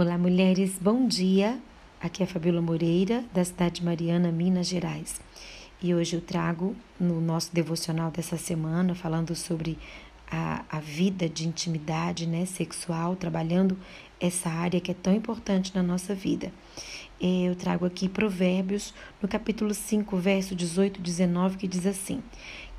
Olá, mulheres, bom dia. Aqui é a Fabiola Moreira, da cidade de Mariana, Minas Gerais. E hoje eu trago no nosso devocional dessa semana, falando sobre a, a vida de intimidade né, sexual, trabalhando essa área que é tão importante na nossa vida. Eu trago aqui Provérbios, no capítulo 5, verso 18 e 19, que diz assim: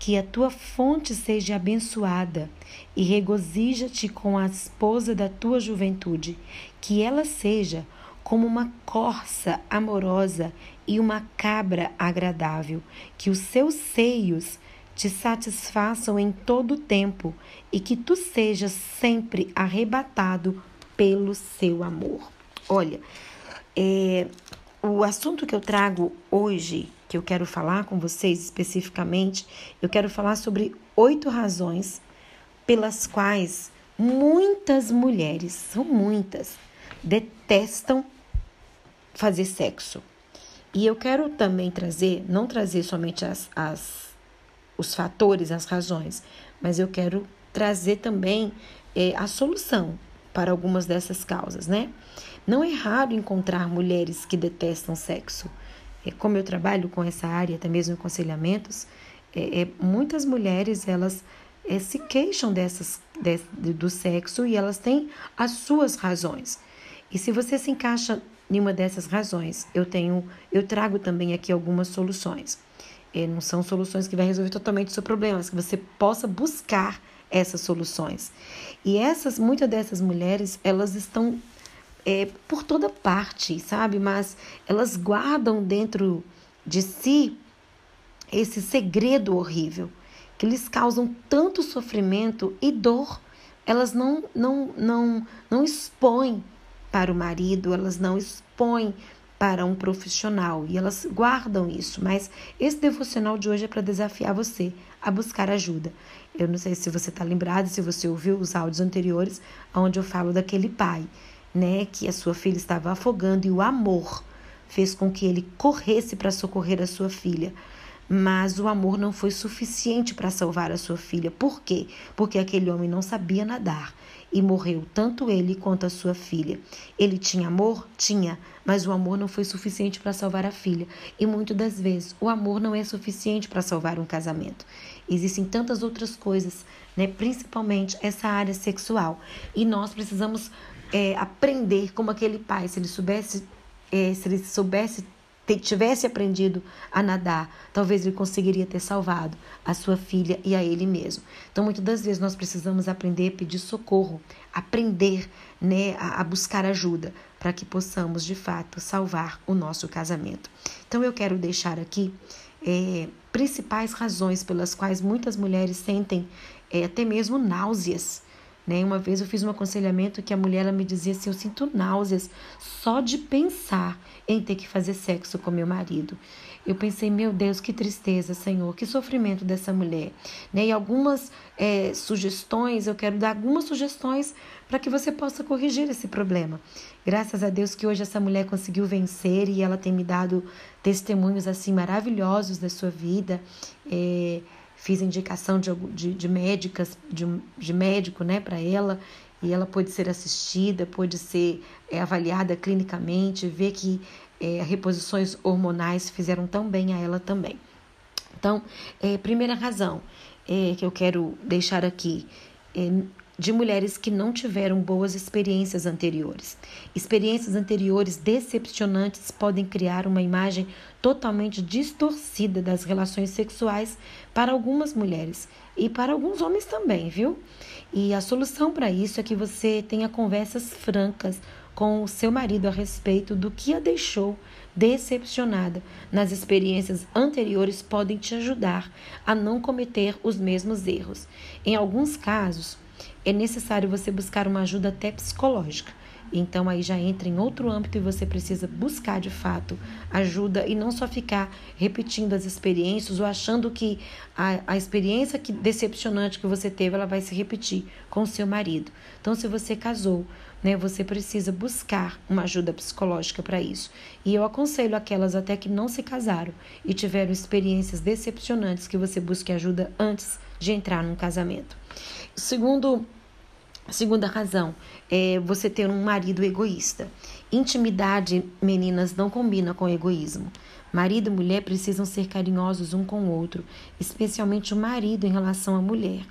Que a tua fonte seja abençoada e regozija-te com a esposa da tua juventude, que ela seja como uma corça amorosa e uma cabra agradável, que os seus seios te satisfaçam em todo o tempo e que tu sejas sempre arrebatado pelo seu amor. Olha, é, o assunto que eu trago hoje, que eu quero falar com vocês especificamente, eu quero falar sobre oito razões pelas quais muitas mulheres, são muitas, detestam fazer sexo. E eu quero também trazer, não trazer somente as, as, os fatores, as razões, mas eu quero trazer também é, a solução para algumas dessas causas, né? Não é raro encontrar mulheres que detestam sexo. É, como eu trabalho com essa área, até mesmo em aconselhamentos, é, é, muitas mulheres elas é, se queixam dessas, de, do sexo e elas têm as suas razões. E se você se encaixa em uma dessas razões, eu tenho, eu trago também aqui algumas soluções. É, não são soluções que vai resolver totalmente o seu problema, mas que você possa buscar essas soluções. E essas, muitas dessas mulheres, elas estão é, por toda parte, sabe? Mas elas guardam dentro de si esse segredo horrível que lhes causam tanto sofrimento e dor. Elas não, não, não, não expõem para o marido, elas não expõem para um profissional e elas guardam isso. Mas esse devocional de hoje é para desafiar você a buscar ajuda. Eu não sei se você está lembrado, se você ouviu os áudios anteriores, onde eu falo daquele pai né, que a sua filha estava afogando e o amor fez com que ele corresse para socorrer a sua filha. Mas o amor não foi suficiente para salvar a sua filha. Por quê? Porque aquele homem não sabia nadar e morreu tanto ele quanto a sua filha. Ele tinha amor? Tinha, mas o amor não foi suficiente para salvar a filha. E muitas das vezes o amor não é suficiente para salvar um casamento. Existem tantas outras coisas, né? principalmente essa área sexual. E nós precisamos é, aprender como aquele pai, se ele soubesse, é, se ele soubesse, tivesse aprendido a nadar, talvez ele conseguiria ter salvado a sua filha e a ele mesmo. Então, muitas das vezes nós precisamos aprender a pedir socorro, aprender né, a, a buscar ajuda para que possamos de fato salvar o nosso casamento. Então, eu quero deixar aqui é, principais razões pelas quais muitas mulheres sentem é, até mesmo náuseas né? Uma vez eu fiz um aconselhamento que a mulher ela me dizia assim: Eu sinto náuseas só de pensar em ter que fazer sexo com meu marido. Eu pensei, meu Deus, que tristeza, Senhor, que sofrimento dessa mulher. Né? E algumas é, sugestões, eu quero dar algumas sugestões para que você possa corrigir esse problema. Graças a Deus que hoje essa mulher conseguiu vencer e ela tem me dado testemunhos assim maravilhosos da sua vida. É, fiz indicação de, de, de médicas, de, de médico né, para ela, e ela pôde ser assistida, pôde ser é, avaliada clinicamente, ver que é, reposições hormonais fizeram tão bem a ela também. Então, é, primeira razão é, que eu quero deixar aqui, é, de mulheres que não tiveram boas experiências anteriores. Experiências anteriores decepcionantes podem criar uma imagem totalmente distorcida das relações sexuais para algumas mulheres e para alguns homens também, viu? E a solução para isso é que você tenha conversas francas com o seu marido a respeito do que a deixou decepcionada nas experiências anteriores podem te ajudar a não cometer os mesmos erros. Em alguns casos, é necessário você buscar uma ajuda até psicológica. Então aí já entra em outro âmbito e você precisa buscar de fato ajuda e não só ficar repetindo as experiências ou achando que a, a experiência que, decepcionante que você teve ela vai se repetir com o seu marido. Então se você casou, né, você precisa buscar uma ajuda psicológica para isso. E eu aconselho aquelas até que não se casaram e tiveram experiências decepcionantes que você busque ajuda antes de entrar num casamento. Segundo Segunda razão é você ter um marido egoísta. Intimidade, meninas, não combina com egoísmo. Marido e mulher precisam ser carinhosos um com o outro, especialmente o marido em relação à mulher,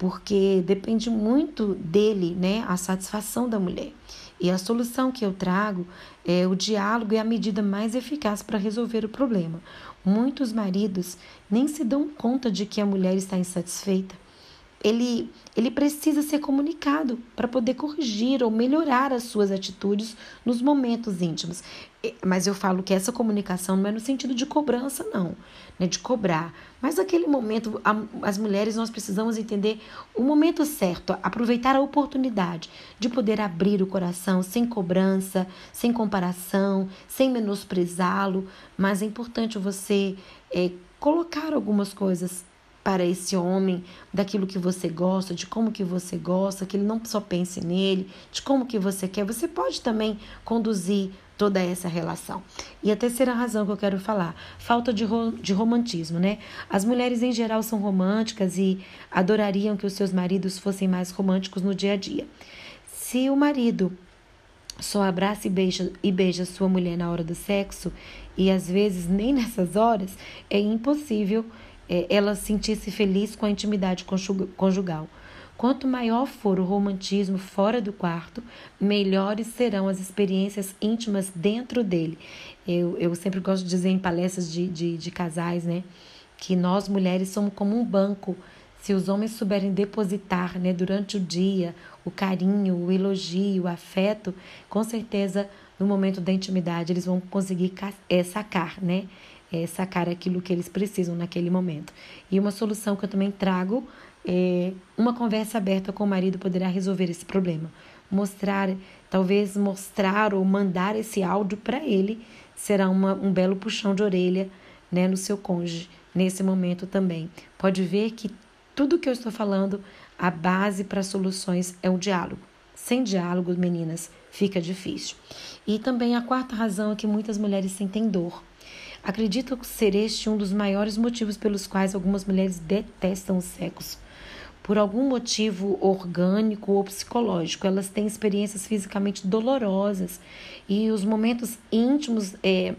porque depende muito dele, né, a satisfação da mulher. E a solução que eu trago é o diálogo é a medida mais eficaz para resolver o problema. Muitos maridos nem se dão conta de que a mulher está insatisfeita ele, ele precisa ser comunicado para poder corrigir ou melhorar as suas atitudes nos momentos íntimos. Mas eu falo que essa comunicação não é no sentido de cobrança, não, né? de cobrar. Mas naquele momento, as mulheres, nós precisamos entender o momento certo, aproveitar a oportunidade de poder abrir o coração sem cobrança, sem comparação, sem menosprezá-lo. Mas é importante você é, colocar algumas coisas para esse homem daquilo que você gosta, de como que você gosta, que ele não só pense nele, de como que você quer. Você pode também conduzir toda essa relação. E a terceira razão que eu quero falar, falta de, ro de romantismo, né? As mulheres em geral são românticas e adorariam que os seus maridos fossem mais românticos no dia a dia. Se o marido só abraça e beija, e beija sua mulher na hora do sexo, e às vezes nem nessas horas, é impossível é, ela sentir-se feliz com a intimidade conjugal. Quanto maior for o romantismo fora do quarto, melhores serão as experiências íntimas dentro dele. Eu, eu sempre gosto de dizer em palestras de, de, de casais, né? Que nós mulheres somos como um banco. Se os homens souberem depositar né, durante o dia o carinho, o elogio, o afeto, com certeza no momento da intimidade eles vão conseguir é, sacar, né? É, sacar aquilo que eles precisam naquele momento. E uma solução que eu também trago é uma conversa aberta com o marido poderá resolver esse problema. Mostrar, talvez mostrar ou mandar esse áudio para ele será uma, um belo puxão de orelha né, no seu cônjuge nesse momento também. Pode ver que tudo que eu estou falando, a base para soluções é o diálogo. Sem diálogo, meninas, fica difícil. E também a quarta razão é que muitas mulheres sentem dor. Acredito ser este um dos maiores motivos pelos quais algumas mulheres detestam o sexo. Por algum motivo orgânico ou psicológico, elas têm experiências fisicamente dolorosas e os momentos íntimos, é,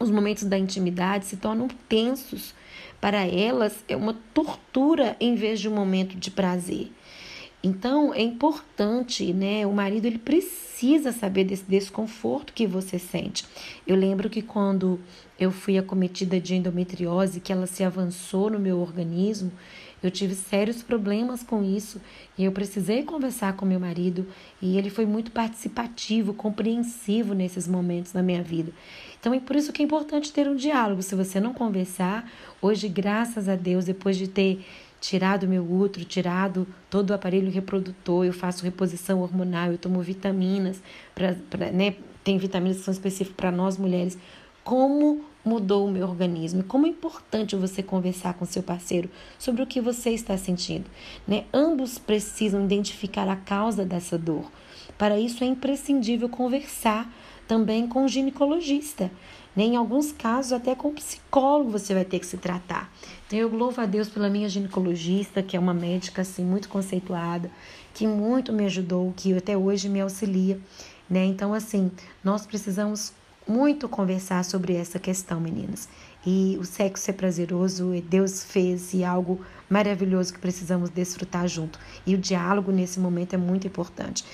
os momentos da intimidade se tornam tensos. Para elas, é uma tortura em vez de um momento de prazer. Então é importante, né? O marido ele precisa saber desse desconforto que você sente. Eu lembro que quando eu fui acometida de endometriose, que ela se avançou no meu organismo, eu tive sérios problemas com isso e eu precisei conversar com meu marido e ele foi muito participativo, compreensivo nesses momentos na minha vida. Então é por isso que é importante ter um diálogo. Se você não conversar, hoje, graças a Deus, depois de ter tirado meu útero, tirado todo o aparelho reprodutor, eu faço reposição hormonal, eu tomo vitaminas, pra, pra, né, tem vitaminas que são específicas para nós mulheres. Como mudou o meu organismo? Como é importante você conversar com seu parceiro sobre o que você está sentindo. Né? Ambos precisam identificar a causa dessa dor. Para isso é imprescindível conversar também com o ginecologista. Né? Em alguns casos, até com o psicólogo você vai ter que se tratar. Então, eu louvo a Deus pela minha ginecologista, que é uma médica assim, muito conceituada, que muito me ajudou, que até hoje me auxilia. Né? Então, assim, nós precisamos muito conversar sobre essa questão, meninas. E o sexo é prazeroso, Deus fez e é algo maravilhoso que precisamos desfrutar junto. E o diálogo nesse momento é muito importante.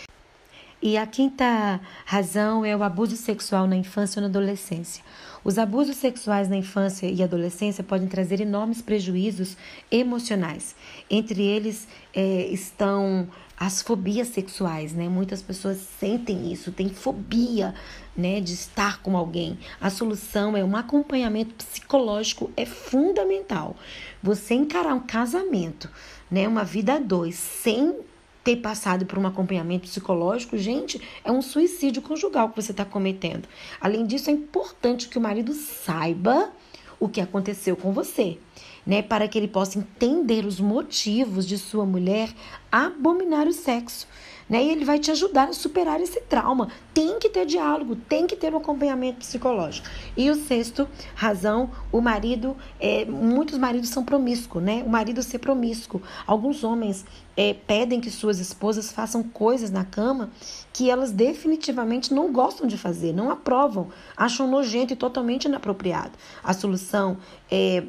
E a quinta razão é o abuso sexual na infância ou na adolescência. Os abusos sexuais na infância e adolescência podem trazer enormes prejuízos emocionais. Entre eles é, estão as fobias sexuais, né? Muitas pessoas sentem isso, têm fobia, né, de estar com alguém. A solução é um acompanhamento psicológico é fundamental. Você encarar um casamento, né, uma vida a dois, sem ter passado por um acompanhamento psicológico, gente, é um suicídio conjugal que você está cometendo. Além disso, é importante que o marido saiba o que aconteceu com você, né, para que ele possa entender os motivos de sua mulher abominar o sexo. Né? E ele vai te ajudar a superar esse trauma. Tem que ter diálogo, tem que ter um acompanhamento psicológico. E o sexto, razão, o marido, é, muitos maridos são promíscuos, né? O marido ser promíscuo. Alguns homens é, pedem que suas esposas façam coisas na cama que elas definitivamente não gostam de fazer, não aprovam, acham nojento e totalmente inapropriado. A solução é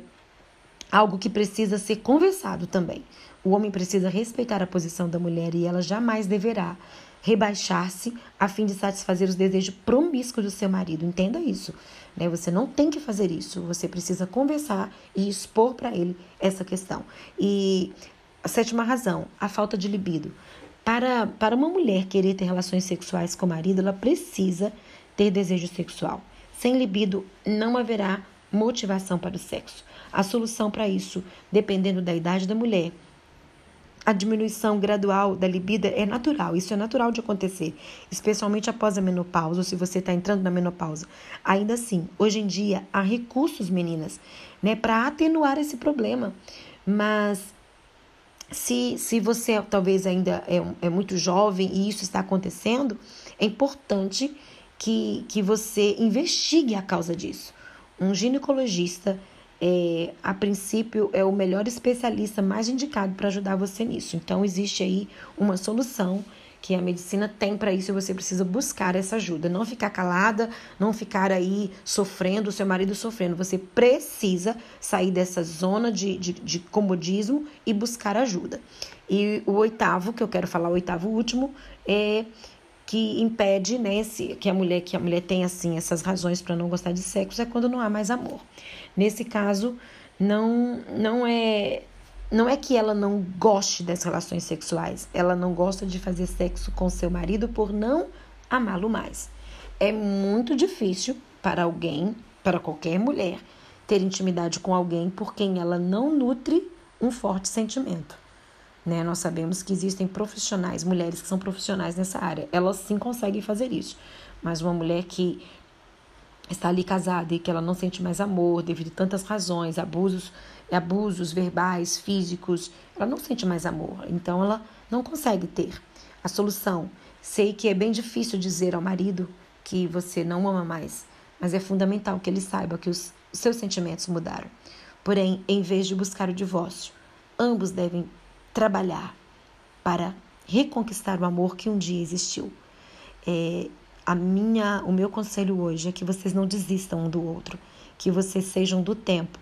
algo que precisa ser conversado também. O homem precisa respeitar a posição da mulher e ela jamais deverá rebaixar-se a fim de satisfazer os desejos promíscuos do seu marido. Entenda isso. Né? Você não tem que fazer isso. Você precisa conversar e expor para ele essa questão. E a sétima razão, a falta de libido. Para, para uma mulher querer ter relações sexuais com o marido, ela precisa ter desejo sexual. Sem libido, não haverá motivação para o sexo. A solução para isso, dependendo da idade da mulher, a diminuição gradual da libido é natural, isso é natural de acontecer, especialmente após a menopausa, ou se você está entrando na menopausa. Ainda assim, hoje em dia há recursos, meninas, né, para atenuar esse problema. Mas se, se você talvez ainda é, é muito jovem e isso está acontecendo, é importante que, que você investigue a causa disso. Um ginecologista é, a princípio, é o melhor especialista mais indicado para ajudar você nisso. Então, existe aí uma solução que a medicina tem para isso e você precisa buscar essa ajuda. Não ficar calada, não ficar aí sofrendo, o seu marido sofrendo. Você precisa sair dessa zona de, de, de comodismo e buscar ajuda. E o oitavo, que eu quero falar, o oitavo último, é que impede, né, se, que a mulher que a mulher tem assim essas razões para não gostar de sexo é quando não há mais amor. Nesse caso, não não é não é que ela não goste das relações sexuais, ela não gosta de fazer sexo com seu marido por não amá-lo mais. É muito difícil para alguém, para qualquer mulher, ter intimidade com alguém por quem ela não nutre um forte sentimento. Né? Nós sabemos que existem profissionais, mulheres que são profissionais nessa área, elas sim conseguem fazer isso. Mas uma mulher que está ali casada e que ela não sente mais amor devido a tantas razões, abusos, abusos verbais, físicos, ela não sente mais amor. Então ela não consegue ter. A solução, sei que é bem difícil dizer ao marido que você não ama mais, mas é fundamental que ele saiba que os seus sentimentos mudaram. Porém, em vez de buscar o divórcio, ambos devem trabalhar para reconquistar o amor que um dia existiu. É, a minha, o meu conselho hoje é que vocês não desistam um do outro, que vocês sejam do tempo,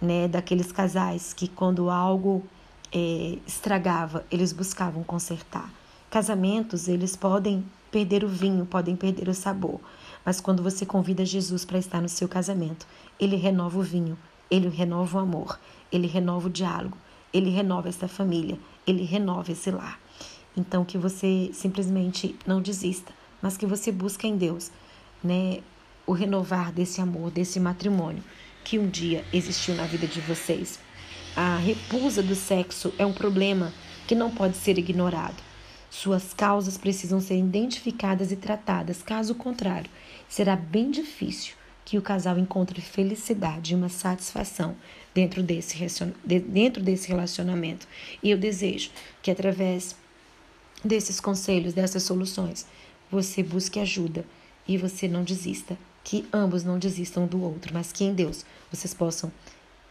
né, daqueles casais que quando algo é, estragava, eles buscavam consertar. Casamentos, eles podem perder o vinho, podem perder o sabor, mas quando você convida Jesus para estar no seu casamento, ele renova o vinho, ele renova o amor, ele renova o diálogo, ele renova essa família, ele renova esse lar. Então que você simplesmente não desista, mas que você busque em Deus, né, o renovar desse amor, desse matrimônio que um dia existiu na vida de vocês. A repusa do sexo é um problema que não pode ser ignorado. Suas causas precisam ser identificadas e tratadas, caso contrário, será bem difícil que o casal encontre felicidade e uma satisfação dentro desse, dentro desse relacionamento. E eu desejo que através desses conselhos, dessas soluções, você busque ajuda e você não desista. Que ambos não desistam do outro, mas que em Deus vocês possam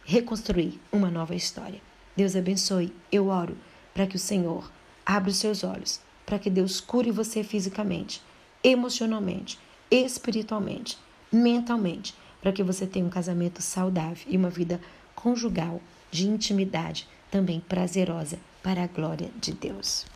reconstruir uma nova história. Deus abençoe. Eu oro para que o Senhor abra os seus olhos, para que Deus cure você fisicamente, emocionalmente, espiritualmente mentalmente, para que você tenha um casamento saudável e uma vida conjugal de intimidade também prazerosa para a glória de Deus.